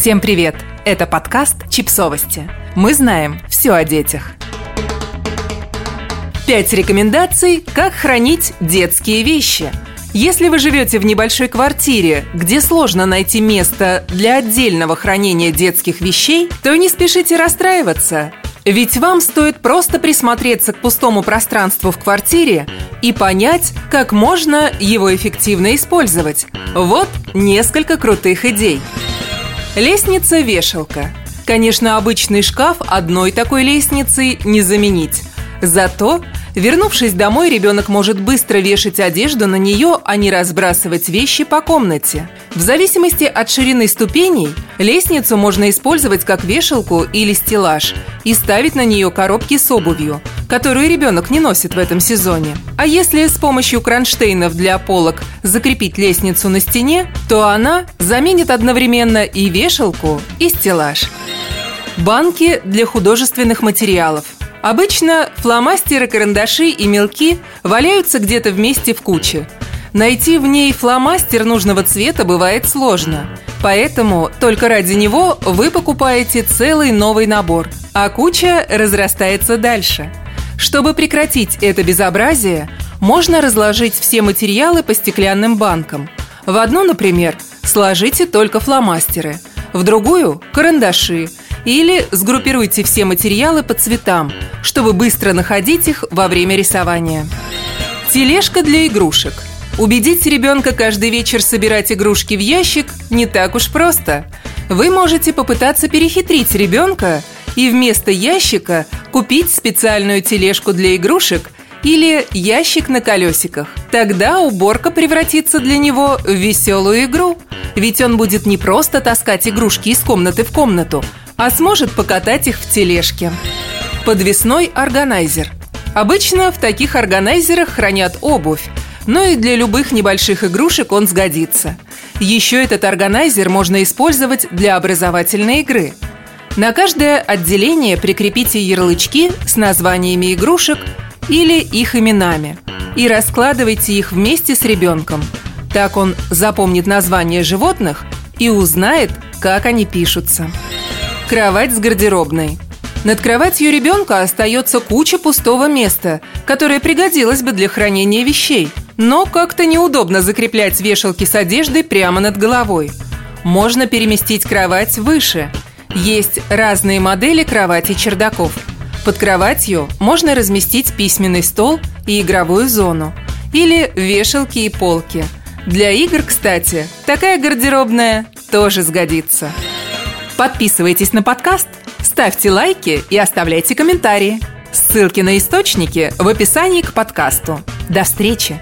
Всем привет! Это подкаст «Чипсовости». Мы знаем все о детях. Пять рекомендаций, как хранить детские вещи. Если вы живете в небольшой квартире, где сложно найти место для отдельного хранения детских вещей, то не спешите расстраиваться. Ведь вам стоит просто присмотреться к пустому пространству в квартире и понять, как можно его эффективно использовать. Вот несколько крутых идей. Лестница-вешалка. Конечно, обычный шкаф одной такой лестницей не заменить. Зато Вернувшись домой, ребенок может быстро вешать одежду на нее, а не разбрасывать вещи по комнате. В зависимости от ширины ступеней, лестницу можно использовать как вешалку или стеллаж и ставить на нее коробки с обувью, которую ребенок не носит в этом сезоне. А если с помощью кронштейнов для полок закрепить лестницу на стене, то она заменит одновременно и вешалку, и стеллаж. Банки для художественных материалов – Обычно фломастеры, карандаши и мелки валяются где-то вместе в куче. Найти в ней фломастер нужного цвета бывает сложно. Поэтому только ради него вы покупаете целый новый набор, а куча разрастается дальше. Чтобы прекратить это безобразие, можно разложить все материалы по стеклянным банкам. В одну, например, сложите только фломастеры, в другую – карандаши – или сгруппируйте все материалы по цветам, чтобы быстро находить их во время рисования. Тележка для игрушек. Убедить ребенка каждый вечер собирать игрушки в ящик не так уж просто. Вы можете попытаться перехитрить ребенка и вместо ящика купить специальную тележку для игрушек или ящик на колесиках. Тогда уборка превратится для него в веселую игру. Ведь он будет не просто таскать игрушки из комнаты в комнату, а сможет покатать их в тележке. Подвесной органайзер. Обычно в таких органайзерах хранят обувь, но и для любых небольших игрушек он сгодится. Еще этот органайзер можно использовать для образовательной игры. На каждое отделение прикрепите ярлычки с названиями игрушек или их именами и раскладывайте их вместе с ребенком. Так он запомнит название животных и узнает, как они пишутся. Кровать с гардеробной. Над кроватью ребенка остается куча пустого места, которое пригодилось бы для хранения вещей. Но как-то неудобно закреплять вешалки с одеждой прямо над головой. Можно переместить кровать выше. Есть разные модели кровати чердаков. Под кроватью можно разместить письменный стол и игровую зону. Или вешалки и полки. Для игр, кстати, такая гардеробная тоже сгодится. Подписывайтесь на подкаст, ставьте лайки и оставляйте комментарии. Ссылки на источники в описании к подкасту. До встречи!